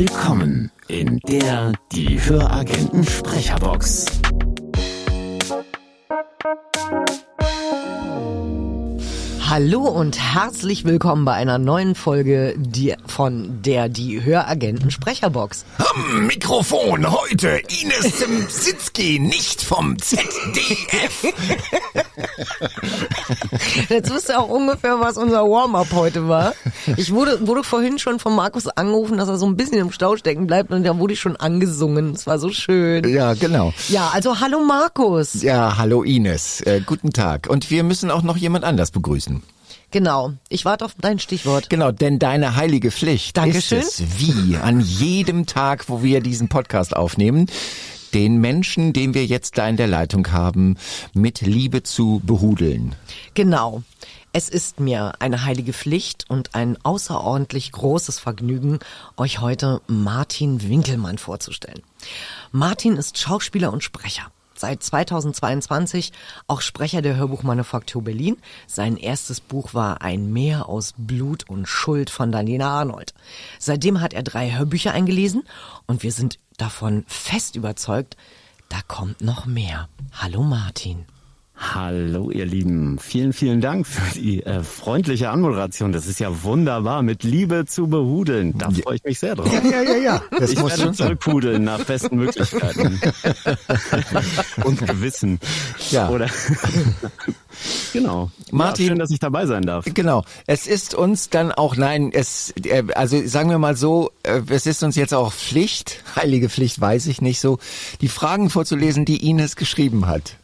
Willkommen in der Die Höragenten Sprecherbox. Hallo und herzlich willkommen bei einer neuen Folge von der Die Höragenten Sprecherbox. Am Mikrofon heute Ines Simsitzki, nicht vom ZDF. Jetzt wisst ihr auch ungefähr, was unser Warm-up heute war. Ich wurde, wurde vorhin schon von Markus angerufen, dass er so ein bisschen im Stau stecken bleibt und da wurde ich schon angesungen. Es war so schön. Ja, genau. Ja, also hallo Markus. Ja, hallo Ines. Äh, guten Tag. Und wir müssen auch noch jemand anders begrüßen. Genau. Ich warte auf dein Stichwort. Genau, denn deine heilige Pflicht Dankeschön. ist es, wie an jedem Tag, wo wir diesen Podcast aufnehmen, den Menschen, den wir jetzt da in der Leitung haben, mit Liebe zu behudeln. Genau. Es ist mir eine heilige Pflicht und ein außerordentlich großes Vergnügen, euch heute Martin Winkelmann vorzustellen. Martin ist Schauspieler und Sprecher. Seit 2022 auch Sprecher der Hörbuchmanufaktur Berlin. Sein erstes Buch war Ein Meer aus Blut und Schuld von Daniela Arnold. Seitdem hat er drei Hörbücher eingelesen und wir sind davon fest überzeugt, da kommt noch mehr. Hallo Martin. Hallo ihr Lieben, vielen, vielen Dank für die äh, freundliche Anmoderation. Das ist ja wunderbar, mit Liebe zu behudeln. Da freue ich mich sehr drauf. Ja, ja, ja, ja. Das ich muss werde zurückpudeln nach besten Möglichkeiten. Und Gewissen. Ja. Oder genau. Martin- ja, schön, dass ich dabei sein darf. Genau. Es ist uns dann auch, nein, es, äh, also sagen wir mal so, äh, es ist uns jetzt auch Pflicht, heilige Pflicht weiß ich nicht so, die Fragen vorzulesen, die Ines geschrieben hat.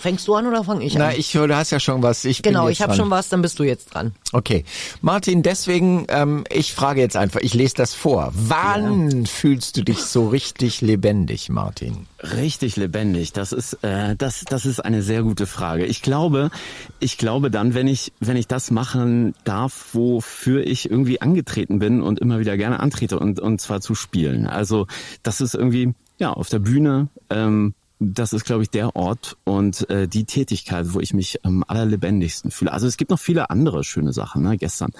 Fängst du an oder fange ich an? Na, ich höre, du hast ja schon was. Ich bin genau, ich habe schon was, dann bist du jetzt dran. Okay. Martin, deswegen, ähm, ich frage jetzt einfach, ich lese das vor. Wann fühlst du dich so richtig lebendig, Martin? Richtig lebendig. Das ist äh, das das ist eine sehr gute Frage. Ich glaube, ich glaube dann, wenn ich wenn ich das machen darf, wofür ich irgendwie angetreten bin und immer wieder gerne antrete und und zwar zu spielen. Also das ist irgendwie ja auf der Bühne. Ähm, das ist, glaube ich, der Ort und äh, die Tätigkeit, wo ich mich am allerlebendigsten fühle. Also es gibt noch viele andere schöne Sachen. Ne? Gestern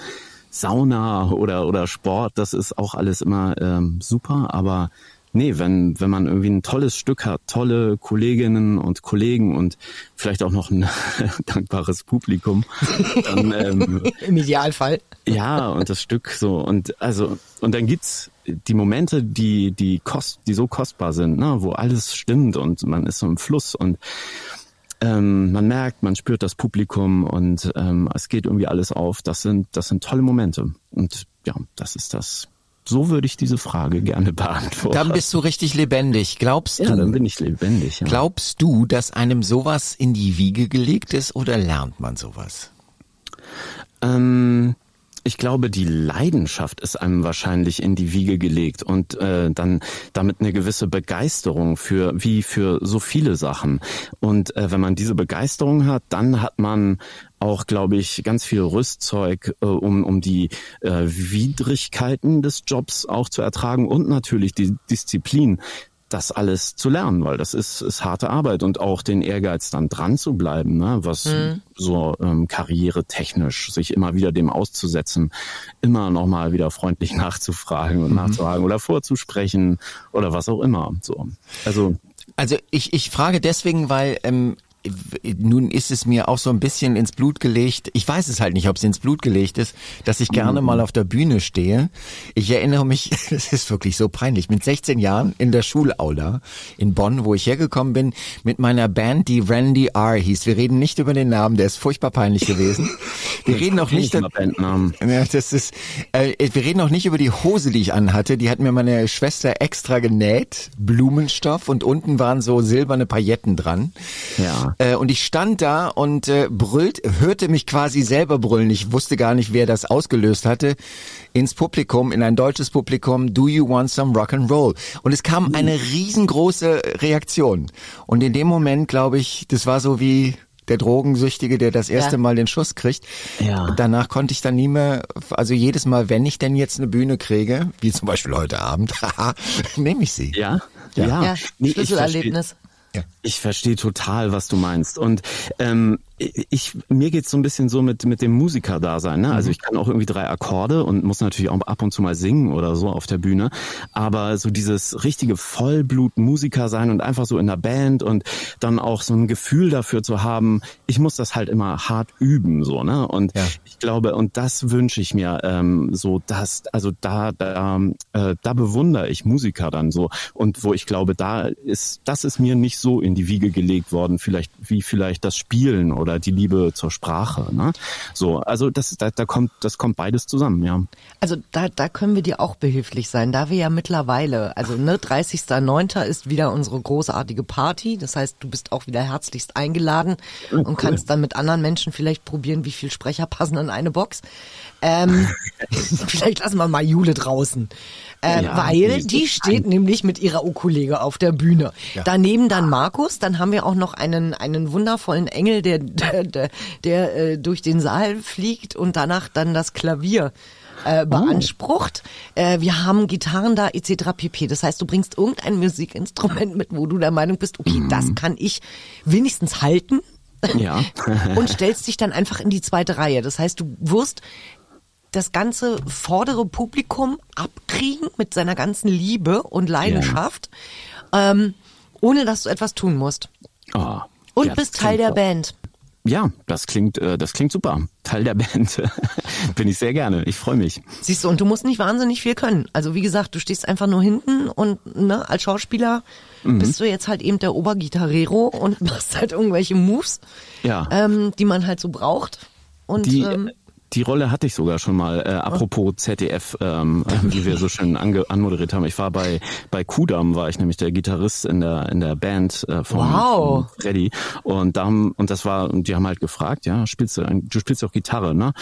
Sauna oder oder Sport, das ist auch alles immer ähm, super, aber Nee, wenn, wenn man irgendwie ein tolles Stück hat, tolle Kolleginnen und Kollegen und vielleicht auch noch ein dankbares Publikum, dann ähm, Im Idealfall. ja, und das Stück so und also und dann gibt's die Momente, die die kost, die so kostbar sind, ne, wo alles stimmt und man ist so im Fluss und ähm, man merkt, man spürt das Publikum und ähm, es geht irgendwie alles auf. Das sind das sind tolle Momente und ja, das ist das. So würde ich diese Frage gerne beantworten. Dann bist du richtig lebendig. Glaubst ja, dann du, bin ich lebendig. Ja. glaubst du, dass einem sowas in die Wiege gelegt ist oder lernt man sowas? Ähm, ich glaube, die Leidenschaft ist einem wahrscheinlich in die Wiege gelegt und äh, dann damit eine gewisse Begeisterung für wie für so viele Sachen. Und äh, wenn man diese Begeisterung hat, dann hat man auch, glaube ich, ganz viel Rüstzeug, äh, um, um die äh, Widrigkeiten des Jobs auch zu ertragen und natürlich die Disziplin, das alles zu lernen, weil das ist, ist harte Arbeit und auch den Ehrgeiz dann dran zu bleiben, ne, was so ähm, karrieretechnisch sich immer wieder dem auszusetzen, immer nochmal wieder freundlich nachzufragen und nachzufragen oder vorzusprechen oder was auch immer. So. Also Also ich, ich frage deswegen, weil ähm, nun ist es mir auch so ein bisschen ins Blut gelegt. Ich weiß es halt nicht, ob es ins Blut gelegt ist, dass ich gerne mal auf der Bühne stehe. Ich erinnere mich, es ist wirklich so peinlich, mit 16 Jahren in der Schulaula in Bonn, wo ich hergekommen bin, mit meiner Band, die Randy R hieß. Wir reden nicht über den Namen, der ist furchtbar peinlich gewesen. Wir reden auch nicht, Bandnamen. ja, das ist, äh, wir reden auch nicht über die Hose, die ich anhatte. Die hat mir meine Schwester extra genäht, Blumenstoff und unten waren so silberne Pailletten dran. Ja. Äh, und ich stand da und äh, brüllt, hörte mich quasi selber brüllen. Ich wusste gar nicht, wer das ausgelöst hatte. Ins Publikum, in ein deutsches Publikum, do you want some rock and roll? Und es kam eine riesengroße Reaktion. Und in dem Moment, glaube ich, das war so wie der Drogensüchtige, der das erste Ja. Mal den Schuss kriegt. Ja. Danach konnte ich dann nie mehr, also jedes Mal, wenn ich denn jetzt eine Bühne kriege, wie zum Beispiel heute Abend, haha, nehme ich sie. Ja, Ja. Ja, Nee, ich Schlüsselerlebnis. versteh- Ich verstehe total, was du meinst. Und ähm, ich mir geht's so ein bisschen so mit mit dem Musikerdasein. Ne? Also mhm. ich kann auch irgendwie drei Akkorde und muss natürlich auch ab und zu mal singen oder so auf der Bühne. Aber so dieses richtige Vollblut-Musiker sein und einfach so in der Band und dann auch so ein Gefühl dafür zu haben, ich muss das halt immer hart üben, so ne. Und ja. ich glaube, und das wünsche ich mir ähm, so, dass also da da äh, da bewundere ich Musiker dann so und wo ich glaube, da ist das ist mir nicht so in die Wiege gelegt worden, vielleicht wie vielleicht das Spielen oder die Liebe zur Sprache. Ne? So, also das, da, da kommt, das kommt beides zusammen, ja. Also da, da können wir dir auch behilflich sein, da wir ja mittlerweile, also ne, 30.09. ist wieder unsere großartige Party. Das heißt, du bist auch wieder herzlichst eingeladen oh, und kannst dann mit anderen Menschen vielleicht probieren, wie viel Sprecher passen in eine Box. Ähm, vielleicht lassen wir mal Jule draußen. Äh, ja, weil die steht ein. nämlich mit ihrer Ukulele auf der Bühne. Ja. Daneben dann Markus, dann haben wir auch noch einen, einen wundervollen Engel, der, der, der, der äh, durch den Saal fliegt und danach dann das Klavier äh, beansprucht. Oh. Äh, wir haben Gitarren da etc. pp. Das heißt, du bringst irgendein Musikinstrument mit, wo du der Meinung bist, okay, mhm. das kann ich wenigstens halten. Ja. und stellst dich dann einfach in die zweite Reihe. Das heißt, du wirst das ganze vordere Publikum abkriegen mit seiner ganzen Liebe und Leidenschaft, ja. ähm, ohne dass du etwas tun musst. Oh, und ja, bist Teil der Band. Ja, das klingt, äh, das klingt super. Teil der Band bin ich sehr gerne. Ich freue mich. Siehst du, und du musst nicht wahnsinnig viel können. Also wie gesagt, du stehst einfach nur hinten und ne, als Schauspieler mhm. bist du jetzt halt eben der Obergitarrero und machst halt irgendwelche Moves, ja. ähm, die man halt so braucht. Und die, ähm, die Rolle hatte ich sogar schon mal, äh, apropos ZDF, ähm, wie wir so schön ange anmoderiert haben. Ich war bei bei Kudam, war ich nämlich der Gitarrist in der in der Band äh, von, wow. von Freddy und da haben, und das war und die haben halt gefragt, ja, spielst du du spielst auch Gitarre, ne?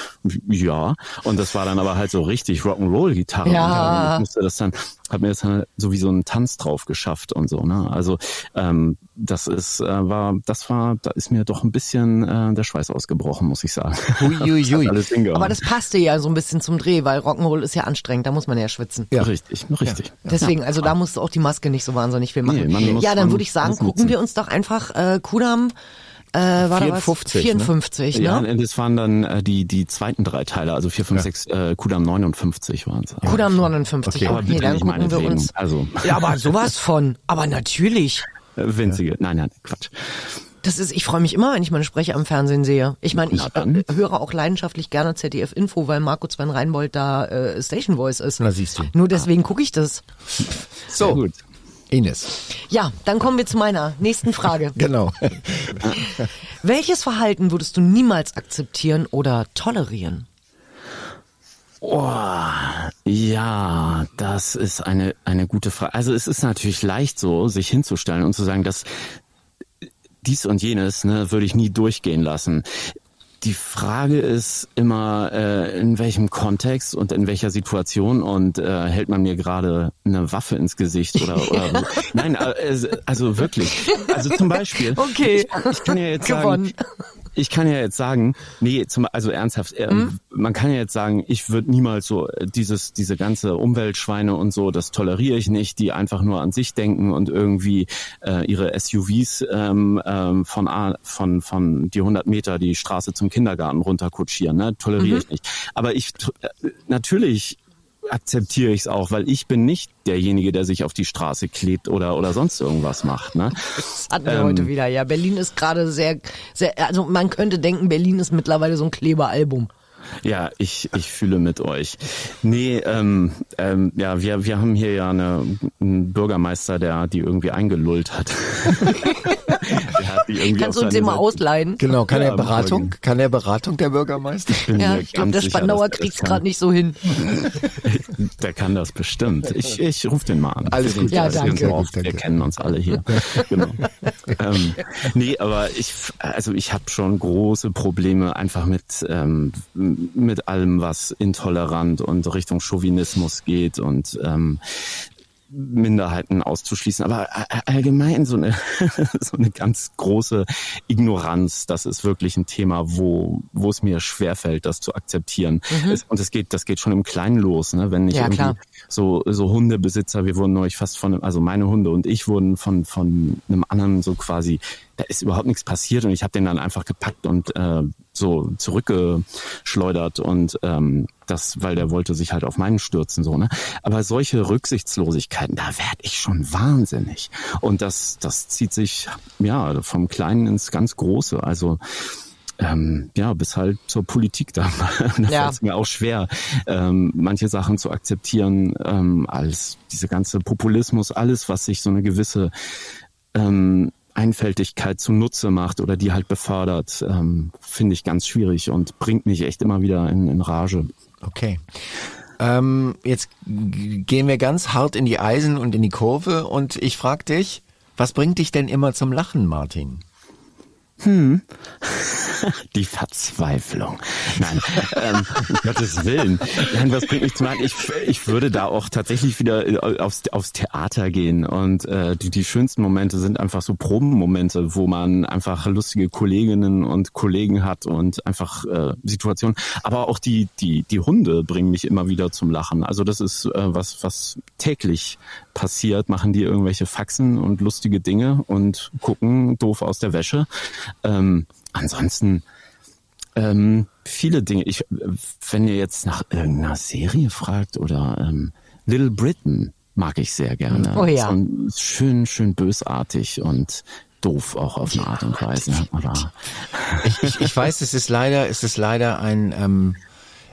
Ja, und das war dann aber halt so richtig Rock'n'Roll Gitarre. Ja. Und ich musste das dann habe mir das dann so wie so einen Tanz drauf geschafft und so, ne? Also ähm, das ist äh, war das war da ist mir doch ein bisschen äh, der Schweiß ausgebrochen, muss ich sagen. Hui, hui. Aber das passte ja so ein bisschen zum Dreh, weil Rock'n'Roll ist ja anstrengend, da muss man ja schwitzen. Ja, richtig, richtig. Ja. Deswegen, also da musst du auch die Maske nicht so wahnsinnig viel machen. Nee, muss, ja, dann würde ich sagen, gucken wir uns doch einfach äh, Kudam äh, war 54, 54, ne? ne? Ja, das waren dann äh, die die zweiten drei Teile, also 4, 5, ja. 6, äh, Kudam 59 waren es. Kudam 59, okay, okay dann gucken wir uns. Also. Ja, aber sowas von, aber natürlich. Winzige, ja. nein, nein, Quatsch. Das ist, ich freue mich immer, wenn ich meine Sprecher am Fernsehen sehe. Ich meine, ich äh, höre auch leidenschaftlich gerne ZDF Info, weil Marco Sven Reinbold da äh, Station Voice ist. Na siehst du. Nur deswegen gucke ich das. So, gut. Ines. Ja, dann kommen wir zu meiner nächsten Frage. genau. Welches Verhalten würdest du niemals akzeptieren oder tolerieren? Oh, ja, das ist eine, eine gute Frage. Also es ist natürlich leicht so, sich hinzustellen und zu sagen, dass dies und jenes ne, würde ich nie durchgehen lassen. Die Frage ist immer, äh, in welchem Kontext und in welcher Situation und äh, hält man mir gerade eine Waffe ins Gesicht oder, oder nein, äh, also wirklich. Also zum Beispiel, okay. ich, ich kann ja jetzt Gewonnen. sagen, ich kann ja jetzt sagen, nee, zum, also ernsthaft, mhm. man kann ja jetzt sagen, ich würde niemals so äh, dieses, diese ganze Umweltschweine und so, das toleriere ich nicht, die einfach nur an sich denken und irgendwie äh, ihre SUVs ähm, ähm, von, A, von, von die 100 Meter die Straße zum Kindergarten runterkutschieren, ne? toleriere mhm. ich nicht. Aber ich, äh, natürlich akzeptiere ich es auch, weil ich bin nicht derjenige, der sich auf die Straße klebt oder oder sonst irgendwas macht. Ne? Das hatten wir ähm, heute wieder. Ja, Berlin ist gerade sehr, sehr, also man könnte denken, Berlin ist mittlerweile so ein Kleberalbum. Ja, ich, ich fühle mit euch. Nee, ähm, ähm, ja, wir, wir haben hier ja eine, einen Bürgermeister, der die irgendwie eingelullt hat. Kannst du uns den mal ausleihen? Genau, kann ja, er Beratung? Kann er Beratung, der Bürgermeister? Ich ja, ich glaube, der Spandauer kriegt gerade nicht so hin. der kann das bestimmt. Ich, ich rufe den mal an. Alles gut. Ja, danke. Auch, wir kennen uns alle hier. genau. ähm, nee, aber ich, also ich habe schon große Probleme einfach mit, ähm, mit allem, was intolerant und Richtung Chauvinismus geht und ähm, Minderheiten auszuschließen. Aber allgemein so eine, so eine ganz große Ignoranz, das ist wirklich ein Thema, wo, wo es mir schwerfällt, das zu akzeptieren. Mhm. Es, und es geht, das geht schon im Kleinen los, ne? wenn ich ja, irgendwie klar. So, so Hundebesitzer, wir wurden neulich fast von, also meine Hunde und ich wurden von, von einem anderen so quasi da ist überhaupt nichts passiert und ich habe den dann einfach gepackt und äh, so zurückgeschleudert und ähm, das, weil der wollte sich halt auf meinen stürzen so ne. Aber solche Rücksichtslosigkeiten, da werd ich schon wahnsinnig und das das zieht sich ja vom Kleinen ins ganz Große. Also ähm, ja, bis halt zur Politik da. da ja. fällt es mir auch schwer, ähm, manche Sachen zu akzeptieren, ähm, als diese ganze Populismus, alles, was sich so eine gewisse ähm, Einfältigkeit zunutze macht oder die halt befördert, ähm, finde ich ganz schwierig und bringt mich echt immer wieder in, in Rage. Okay. Ähm, jetzt gehen wir ganz hart in die Eisen und in die Kurve und ich frage dich, was bringt dich denn immer zum Lachen, Martin? Hm. Die Verzweiflung. Nein, ähm, um Gottes Willen. Nein, was bringt mich zum Lachen? Ich, ich würde da auch tatsächlich wieder äh, aufs, aufs Theater gehen. Und äh, die, die schönsten Momente sind einfach so Probenmomente, wo man einfach lustige Kolleginnen und Kollegen hat und einfach äh, Situationen. Aber auch die, die, die Hunde bringen mich immer wieder zum Lachen. Also das ist äh, was, was täglich passiert, machen die irgendwelche Faxen und lustige Dinge und gucken doof aus der Wäsche. Ähm, ansonsten ähm, viele Dinge. Ich, wenn ihr jetzt nach irgendeiner Serie fragt oder ähm, Little Britain mag ich sehr gerne. Oh ja. So schön, schön bösartig und doof auch auf eine Art und Weise. Aber ich, ich, ich weiß, es ist leider, es ist leider ein ähm,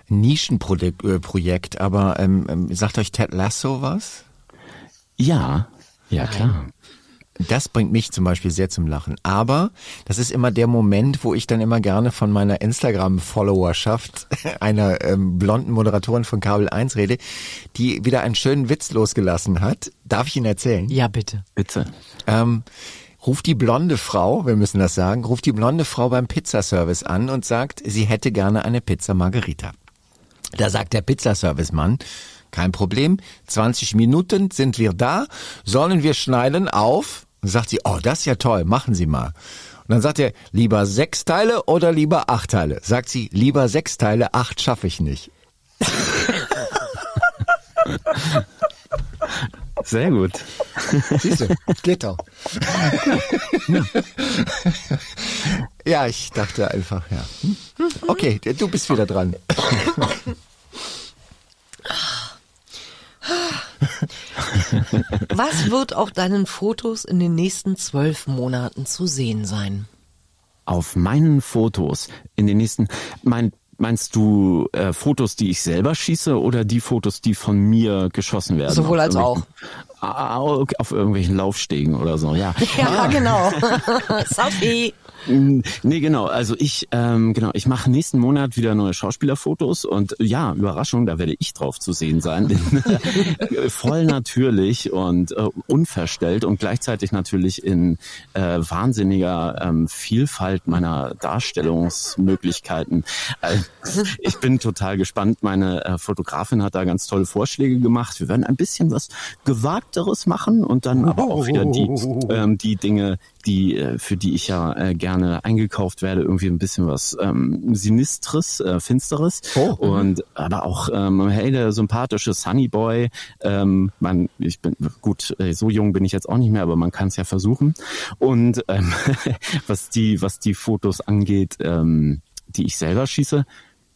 Nischenprojekt, äh, aber ähm, ähm, sagt euch Ted Lasso was? Ja, ja klar. Das bringt mich zum Beispiel sehr zum Lachen. Aber das ist immer der Moment, wo ich dann immer gerne von meiner Instagram-Followerschaft, einer ähm, blonden Moderatorin von Kabel 1 rede, die wieder einen schönen Witz losgelassen hat. Darf ich ihn erzählen? Ja, bitte. Bitte. Ähm, ruft die blonde Frau, wir müssen das sagen, ruft die blonde Frau beim Pizzaservice an und sagt, sie hätte gerne eine Pizza Margherita. Da sagt der Pizzaservice-Mann, kein Problem. 20 Minuten sind wir da. Sollen wir schneiden auf? Und sagt sie, oh, das ist ja toll, machen Sie mal. Und dann sagt er, lieber sechs Teile oder lieber acht Teile? Sagt sie, lieber sechs Teile, acht schaffe ich nicht. Sehr gut. Siehst du, geht doch. ja, ich dachte einfach, ja. Okay, du bist wieder dran. Was wird auf deinen Fotos in den nächsten zwölf Monaten zu sehen sein? Auf meinen Fotos in den nächsten, mein Meinst du äh, Fotos, die ich selber schieße oder die Fotos, die von mir geschossen werden? Sowohl als auch. Ah, auf irgendwelchen Laufstegen oder so, ja. Ja, ah. genau. Sophie. Nee, genau. Also ich, ähm, genau, ich mache nächsten Monat wieder neue Schauspielerfotos und ja, Überraschung, da werde ich drauf zu sehen sein. Voll natürlich und äh, unverstellt und gleichzeitig natürlich in äh, wahnsinniger ähm, Vielfalt meiner Darstellungsmöglichkeiten. Äh, ich bin total gespannt. Meine äh, Fotografin hat da ganz tolle Vorschläge gemacht. Wir werden ein bisschen was Gewagteres machen und dann aber auch wieder die, ähm, die Dinge, die äh, für die ich ja äh, gerne eingekauft werde, irgendwie ein bisschen was ähm, Sinistres, äh, Finsteres. Oh, mhm. und aber auch ähm, hey, der sympathische Sunny Boy. Ähm, man, ich bin gut, äh, so jung bin ich jetzt auch nicht mehr, aber man kann es ja versuchen. Und ähm, was die, was die Fotos angeht, ähm, die ich selber schieße,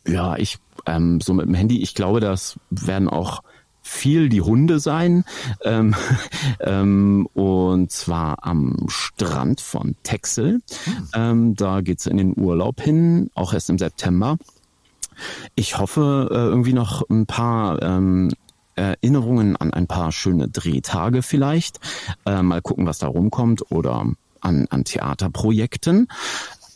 ja, ich ähm, so mit dem Handy, ich glaube, das werden auch viel die Hunde sein. Ähm, ähm, und zwar am Strand von Texel. Ähm, da geht's in den Urlaub hin, auch erst im September. Ich hoffe, äh, irgendwie noch ein paar ähm, Erinnerungen an ein paar schöne Drehtage vielleicht. Äh, mal gucken, was da rumkommt oder an, an Theaterprojekten.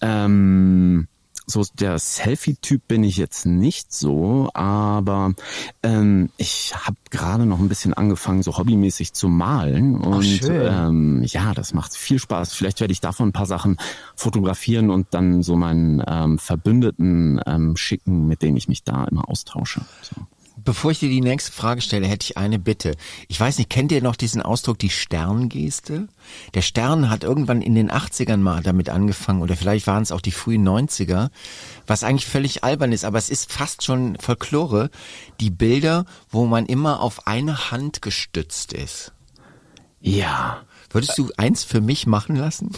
Ähm, so der Selfie-Typ bin ich jetzt nicht so, aber ähm, ich habe gerade noch ein bisschen angefangen, so hobbymäßig zu malen und oh, ähm, ja, das macht viel Spaß. Vielleicht werde ich davon ein paar Sachen fotografieren und dann so meinen ähm, Verbündeten ähm, schicken, mit denen ich mich da immer austausche. So. Bevor ich dir die nächste Frage stelle, hätte ich eine Bitte. Ich weiß nicht, kennt ihr noch diesen Ausdruck, die Sterngeste? Der Stern hat irgendwann in den 80ern mal damit angefangen, oder vielleicht waren es auch die frühen 90er, was eigentlich völlig albern ist, aber es ist fast schon Folklore, die Bilder, wo man immer auf eine Hand gestützt ist. Ja. Würdest du eins für mich machen lassen?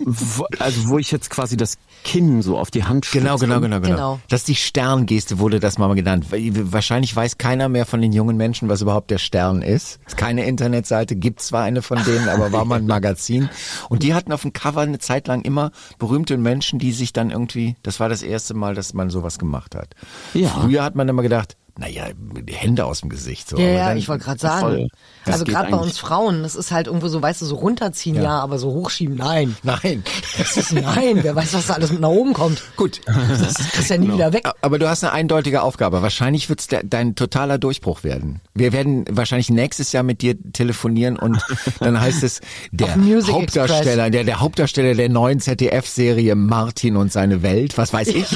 Wo, also wo ich jetzt quasi das Kinn so auf die Hand stütze. Genau, genau, genau, genau. Genau. Das ist die Sterngeste, wurde das mal genannt. Wahrscheinlich weiß keiner mehr von den jungen Menschen, was überhaupt der Stern ist. Ist keine Internetseite, gibt zwar eine von denen, aber war mal ein Magazin. Und die hatten auf dem Cover eine Zeit lang immer berühmte Menschen, die sich dann irgendwie, das war das erste Mal, dass man sowas gemacht hat. Ja. Früher hat man immer gedacht, naja, die Hände aus dem Gesicht. So. Ja, ja, ich wollte gerade sagen. Voll. Also gerade bei uns Frauen, das ist halt irgendwo so, weißt du, so runterziehen, ja, aber so hochschieben, nein. Nein. Das ist nein, wer weiß, was da alles mit nach oben kommt. Gut. Das kriegst du ja nie wieder weg. Aber du hast eine eindeutige Aufgabe. Wahrscheinlich wird's de dein totaler Durchbruch werden. Wir werden wahrscheinlich nächstes Jahr mit dir telefonieren und dann heißt es, der Hauptdarsteller, der, der Hauptdarsteller der neuen ZDF-Serie Martin und seine Welt, was weiß ich.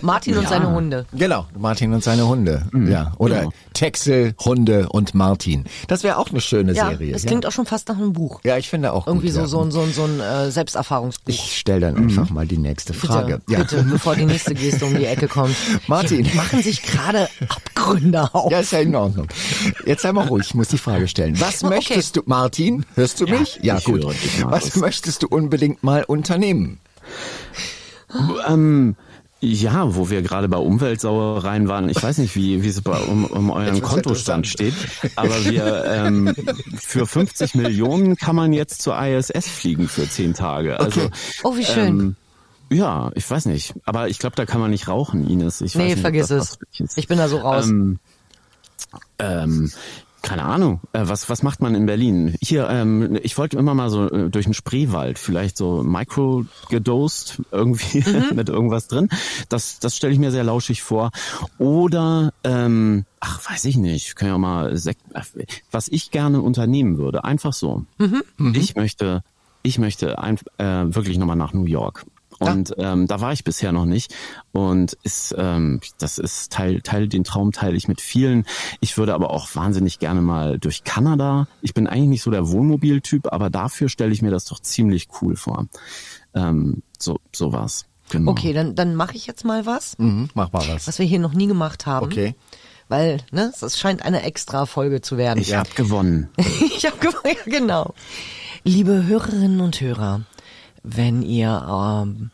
Martin und seine Hunde. Genau, Martin und seine Hunde. Ja. Oder genau. Texel, Hunde und Martin. Das wäre auch eine schöne Ja, Serie. das ja. klingt auch schon fast nach einem Buch. ja, ich finde auch Irgendwie gut, so, ja. so, ein- so, ein- so ein äh, Selbsterfahrungsbuch. Ich stelle dann einfach mal die nächste Frage. Bitte, bitte, bevor die nächste Geste um die Ecke kommt. Martin. Hier machen sich gerade Abgründe auf. Ja, ist ja in Ordnung. Jetzt sei mal ruhig, ich muss die Frage stellen. Was Okay. möchtest du, Martin, hörst du mich? Ja, ich gut. höre dich, Was möchtest du unbedingt mal unternehmen? Ähm, ja, wo wir gerade bei Umweltsauereien waren, ich weiß nicht, wie, wie es bei, um, um euren Kontostand steht, aber wir ähm, für 50 Millionen kann man jetzt zur ISS fliegen für 10 Tage. Also, Oh, wie schön. Ähm, ja, ich weiß nicht. Aber ich glaube, da kann man nicht rauchen, Ines. Ich weiß nee, nicht, vergiss das es. Ich bin da so raus. Ähm, ähm, keine Ahnung. Äh, was, was macht man in Berlin? Hier, ähm, ich wollte immer mal so äh, durch den Spreewald, vielleicht so micro gedost irgendwie mit irgendwas drin. Das, das stelle ich mir sehr lauschig vor. Oder, ähm, ach, weiß ich nicht, können ja mal Sek ach, was ich gerne unternehmen würde, einfach so. Ich möchte, ich möchte ein, äh, wirklich nochmal nach New York. Und ähm, da war ich bisher noch nicht. Und ist, ähm, das ist Teil, Teil, den Traum teile ich mit vielen. Ich würde aber auch wahnsinnig gerne mal durch Kanada. Ich bin eigentlich nicht so der Wohnmobiltyp, aber dafür stelle ich mir das doch ziemlich cool vor. Ähm, so, sowas. Genau. Okay, dann, dann mache ich jetzt mal was, Mhm, mach mal was. was wir hier noch nie gemacht haben. Okay. Weil, ne, es scheint eine extra Folge zu werden. Ich hab gewonnen. ich habe ja, genau. Liebe Hörerinnen und Hörer, wenn ihr ähm,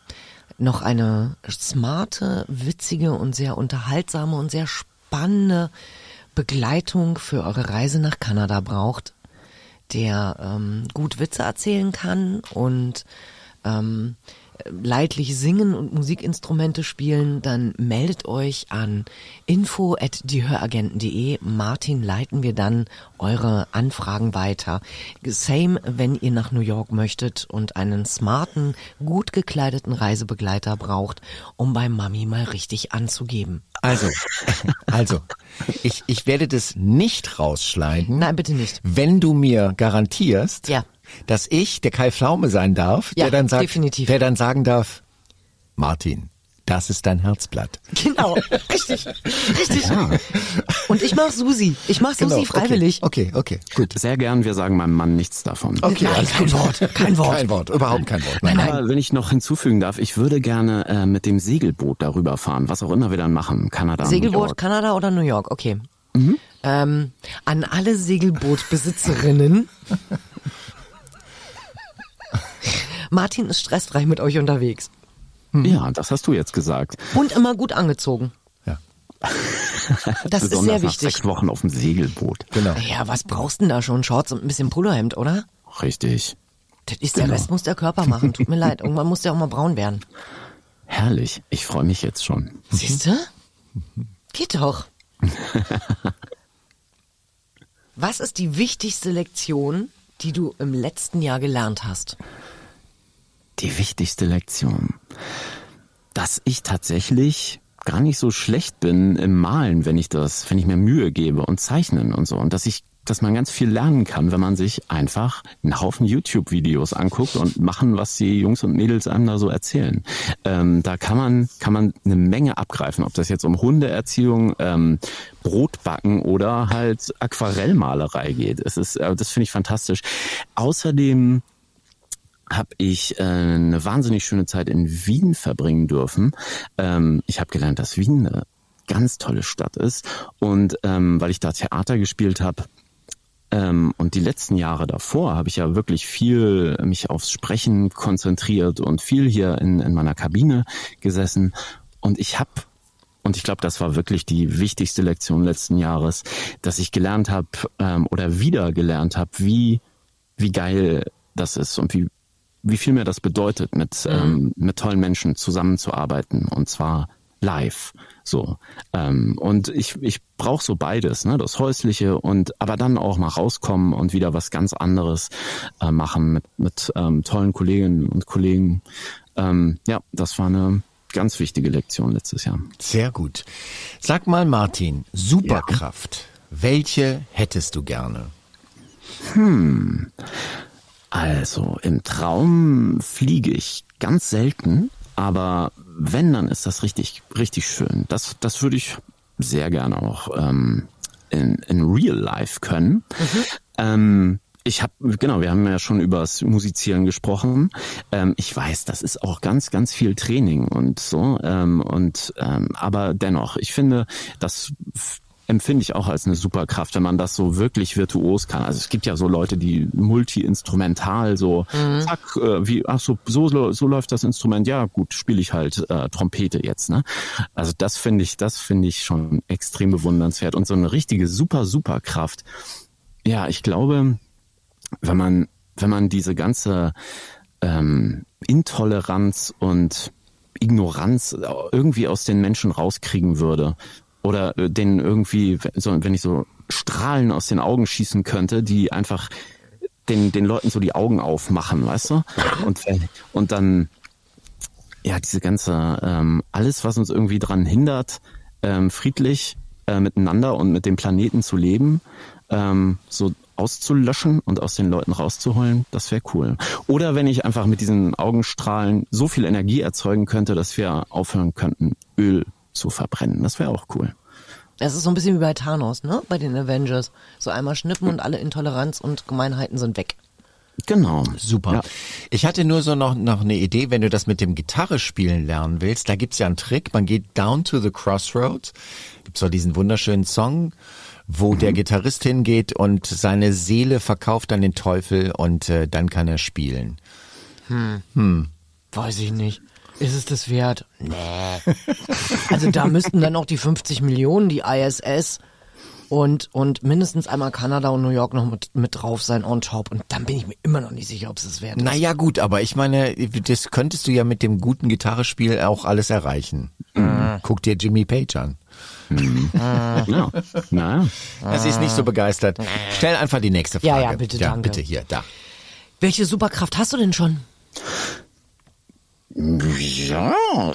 noch eine smarte, witzige und sehr unterhaltsame und sehr spannende Begleitung für eure Reise nach Kanada braucht, der ähm, gut Witze erzählen kann und ähm, leidlich singen und Musikinstrumente spielen, dann meldet euch an info at diehöragenten.de. Martin leiten wir dann eure Anfragen weiter. Same, wenn ihr nach New York möchtet und einen smarten, gut gekleideten Reisebegleiter braucht, um bei Mami mal richtig anzugeben. Also, also, ich, ich werde das nicht rausschneiden. Nein, bitte nicht. Wenn du mir garantierst, Ja. Dass ich der Kai Pflaume sein darf, Ja, der dann sagt, definitiv. der dann sagen darf, Martin, das ist dein Herzblatt. Genau, richtig, richtig. Und ich mach Susi. Ich mach Susi Genau, freiwillig. Okay, okay, okay, gut. Sehr gern, wir sagen meinem Mann nichts davon. Okay, Nein, alles kein gut. Wort, kein Wort. Kein Wort, überhaupt kein Wort. Nein, nein. Aber wenn ich noch hinzufügen darf, ich würde gerne äh, mit dem Segelboot darüber fahren, was auch immer wir dann machen, Kanada, New Segelboot, York. Kanada oder New York, okay. Ähm, an alle Segelbootbesitzerinnen. Martin ist stressfrei mit euch unterwegs. Ja, das hast du jetzt gesagt. Und immer gut angezogen. Ja, Das ist sehr nach wichtig. sechs Wochen auf dem Segelboot. genau. Ja, was brauchst denn da schon? Shorts und ein bisschen Polohemd, oder? Richtig. Das ist der Rest muss der Körper machen. Tut mir leid. Irgendwann muss der auch mal braun werden. Herrlich. Ich freue mich jetzt schon. Siehst du? Geht doch. Was ist die wichtigste Lektion, die du im letzten Jahr gelernt hast? Die wichtigste Lektion. Dass ich tatsächlich gar nicht so schlecht bin im Malen, wenn ich das, wenn ich mir Mühe gebe und zeichnen und so. Und dass ich dass man ganz viel lernen kann, wenn man sich einfach einen Haufen YouTube-Videos anguckt und machen, was die Jungs und Mädels einem da so erzählen. Ähm, da kann man, kann man eine Menge abgreifen, ob das jetzt um Hundeerziehung, ähm, Brotbacken oder halt Aquarellmalerei geht. Es ist, äh, das finde ich fantastisch. Außerdem habe ich äh, eine wahnsinnig schöne Zeit in Wien verbringen dürfen. Ähm, ich habe gelernt, dass Wien eine ganz tolle Stadt ist und ähm, weil ich da Theater gespielt habe, ähm, und die letzten Jahre davor habe ich ja wirklich viel mich aufs Sprechen konzentriert und viel hier in, in meiner Kabine gesessen. Und ich habe und ich glaube, das war wirklich die wichtigste Lektion letzten Jahres, dass ich gelernt habe ähm, oder wieder gelernt habe, wie wie geil das ist und wie wie viel mir das bedeutet, mit mhm. ähm, mit tollen Menschen zusammenzuarbeiten und zwar live. So. Ähm, und ich, ich brauche so beides, ne? Das Häusliche und aber dann auch mal rauskommen und wieder was ganz anderes äh, machen mit, mit ähm, tollen Kolleginnen und Kollegen. Ähm, ja, das war eine ganz wichtige Lektion letztes Jahr. Sehr gut. Sag mal, Martin, Superkraft. Ja. Welche hättest du gerne? Hm. Also im Traum fliege ich ganz selten, aber wenn, dann ist das richtig, richtig schön. Das, das würde ich sehr gerne auch ähm, in, in Real Life können. Mhm. Ähm, ich habe, genau, wir haben ja schon über das Musizieren gesprochen. Ähm, ich weiß, das ist auch ganz, ganz viel Training und so. Ähm, und ähm, aber dennoch, ich finde, das empfinde ich auch als eine Superkraft, wenn man das so wirklich virtuos kann. Also es gibt ja so Leute, die multi-instrumental so, mhm. zack, äh, wie, ach so, so, so läuft das Instrument, ja gut, spiele ich halt äh, Trompete jetzt. Ne? Also das finde ich, das finde ich schon extrem bewundernswert. Und so eine richtige super, super Kraft. Ja, ich glaube, wenn man, wenn man diese ganze ähm, Intoleranz und Ignoranz irgendwie aus den Menschen rauskriegen würde, oder äh, den irgendwie, so, wenn ich so Strahlen aus den Augen schießen könnte, die einfach den, den Leuten so die Augen aufmachen, weißt du? Und, und dann, ja, diese ganze, ähm, alles, was uns irgendwie dran hindert, ähm, friedlich äh, miteinander und mit dem Planeten zu leben, ähm, so auszulöschen und aus den Leuten rauszuholen, das wäre cool. Oder wenn ich einfach mit diesen Augenstrahlen so viel Energie erzeugen könnte, dass wir aufhören könnten, Öl zu verbrennen. Das wäre auch cool. Es ist so ein bisschen wie bei Thanos, ne? Bei den Avengers. So einmal schnippen und alle Intoleranz und Gemeinheiten sind weg. Genau. Super. Ja. Ich hatte nur so noch, noch eine Idee, wenn du das mit dem Gitarre spielen lernen willst, da gibt's ja einen Trick. Man geht down to the crossroads. Gibt's so diesen wunderschönen Song, wo mhm. der Gitarrist hingeht und seine Seele verkauft an den Teufel und äh, dann kann er spielen. Hm. Hm. Weiß ich nicht. Ist es das wert? Nee. Also da müssten dann auch die 50 Millionen, die ISS und, und mindestens einmal Kanada und New York noch mit, mit drauf sein on top. Und dann bin ich mir immer noch nicht sicher, ob es das wert ist. Naja gut, aber ich meine, das könntest du ja mit dem guten Gitarrespiel auch alles erreichen. Mhm. Guck dir Jimmy Page an. Mhm. ja. Na. Das ist nicht so begeistert. Stell einfach die nächste Frage. Ja, ja, bitte, ja, danke. Bitte hier, da. Welche Superkraft hast du denn schon? Ja,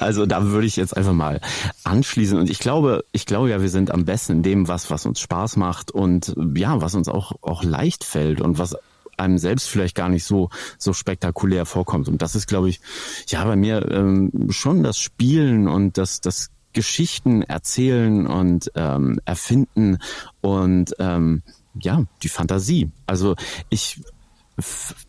also da würde ich jetzt einfach mal anschließen. Und ich glaube, ich glaube ja, wir sind am besten in dem, was was uns Spaß macht und ja, was uns auch auch leicht fällt und was einem selbst vielleicht gar nicht so so spektakulär vorkommt. Und das ist, glaube ich, ja bei mir ähm, schon das Spielen und das das Geschichten erzählen und ähm, erfinden und ähm, ja die Fantasie. Also ich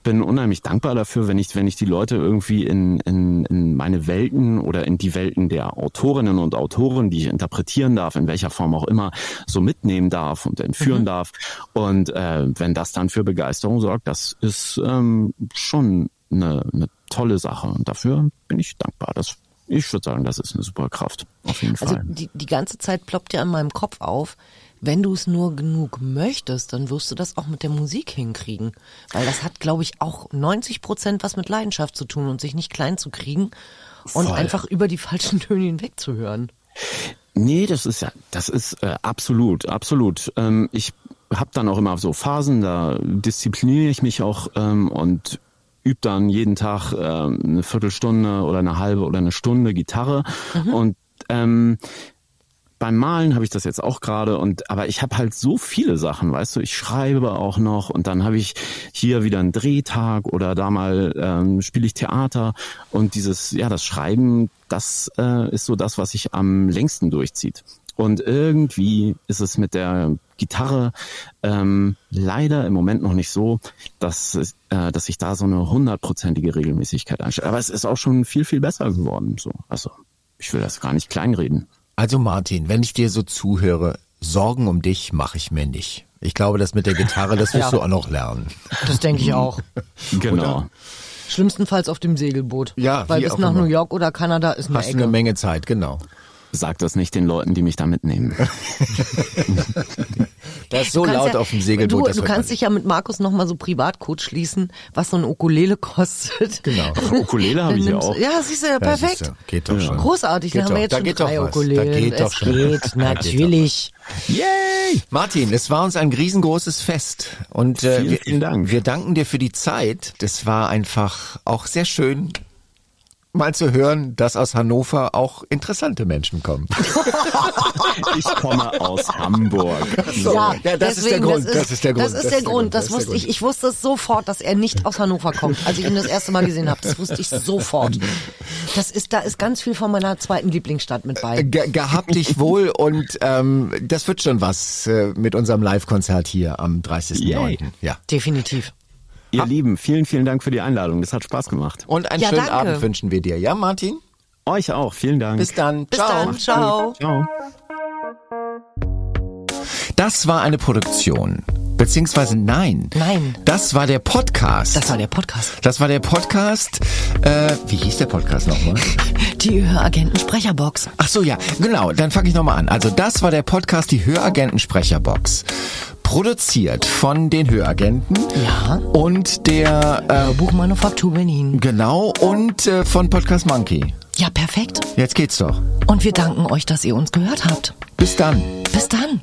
bin unheimlich dankbar dafür, wenn ich, wenn ich die Leute irgendwie in, in, in meine Welten oder in die Welten der Autorinnen und Autoren, die ich interpretieren darf, in welcher Form auch immer, so mitnehmen darf und entführen mhm. darf. Und äh, wenn das dann für Begeisterung sorgt, das ist ähm, schon eine, eine tolle Sache. Und dafür bin ich dankbar. Das ich würde sagen, das ist eine super Kraft. Auf jeden also Fall. Die, die ganze Zeit ploppt ja in meinem Kopf auf, wenn du es nur genug möchtest, dann wirst du das auch mit der Musik hinkriegen. Weil das hat, glaube ich, auch 90 Prozent was mit Leidenschaft zu tun und sich nicht klein zu kriegen und Voll. einfach über die falschen Töne hinweg zu hören. Nee, das ist ja, das ist äh, absolut, absolut. Ähm, ich habe dann auch immer so Phasen, da diszipliniere ich mich auch ähm, und übe dann jeden Tag ähm, eine Viertelstunde oder eine halbe oder eine Stunde Gitarre mhm. und ähm, beim Malen habe ich das jetzt auch gerade und aber ich habe halt so viele Sachen, weißt du, ich schreibe auch noch und dann habe ich hier wieder einen Drehtag oder da mal ähm, spiele ich Theater und dieses ja das Schreiben, das äh, ist so das, was sich am längsten durchzieht. Und irgendwie ist es mit der Gitarre ähm, leider im Moment noch nicht so, dass, äh, dass ich da so eine hundertprozentige Regelmäßigkeit einstelle. Aber es ist auch schon viel, viel besser geworden. So. Also ich will das gar nicht kleinreden. Also Martin, wenn ich dir so zuhöre, Sorgen um dich mache ich mir nicht. Ich glaube, das mit der Gitarre, das wirst Ja. du auch noch lernen. Das denke ich auch. Genau. Schlimmstenfalls auf dem Segelboot. Ja, Weil bis nach immer. New York oder Kanada ist eine Hast Ecke. eine Menge Zeit, genau. Sag das nicht den Leuten, die mich da mitnehmen. Das ist so Du kannst laut ja- auf dem Segelboot. Du, du kannst dich ja mit Markus nochmal so Privatcode schließen, was so ein Ukulele kostet. Genau. Ukulele habe ich ja auch. Ja, siehst du, ja, perfekt. siehst du, geht doch schon. Großartig, Geht dann haben wir doch, jetzt da schon geht doch drei. Da Ukulelen. geht doch schon. geht, Da doch natürlich. Yay! Martin, es war uns ein riesengroßes Fest und äh, Vielen, wir, vielen Dank. wir danken dir für die Zeit. Das war einfach auch sehr schön, mal zu hören, dass aus Hannover auch interessante Menschen kommen. Ich komme aus Hamburg. Ja, ja, das ist der deswegen, Grund, das ist der Grund, Das ist der Grund, das wusste ich. Ich wusste es sofort, dass er nicht aus Hannover kommt, als ich ihn das erste Mal gesehen habe. Das wusste ich sofort. Das ist, da ist ganz viel von meiner zweiten Lieblingsstadt mit bei. Ge gehabt dich wohl und ähm, das wird schon was äh, mit unserem Live-Konzert hier am 30.09. Yay. Ja. Definitiv. Ihr Lieben, vielen, vielen Dank für die Einladung. Das hat Spaß gemacht. Und einen Ja, schönen danke. Abend wünschen wir dir. Ja, Martin? Euch auch. Vielen Dank. Bis dann. Bis Ciao. dann. Ciao. Ciao. Das war eine Produktion. Beziehungsweise nein. Nein. Das war der Podcast. Das war der Podcast. Das war der Podcast. Äh, wie hieß der Podcast nochmal? Die Höragenten Sprecherbox. Ach so, ja, genau. Dann fange ich nochmal an. Also das war der Podcast, die Höragenten-Sprecherbox. Produziert von den Höragenten. Ja. Und der, äh, Buchmanufaktur Berlin. genau, und äh, von Podcast Monkey. Ja, perfekt. Jetzt geht's doch. Und wir danken euch, dass ihr uns gehört habt. Bis dann. Bis dann.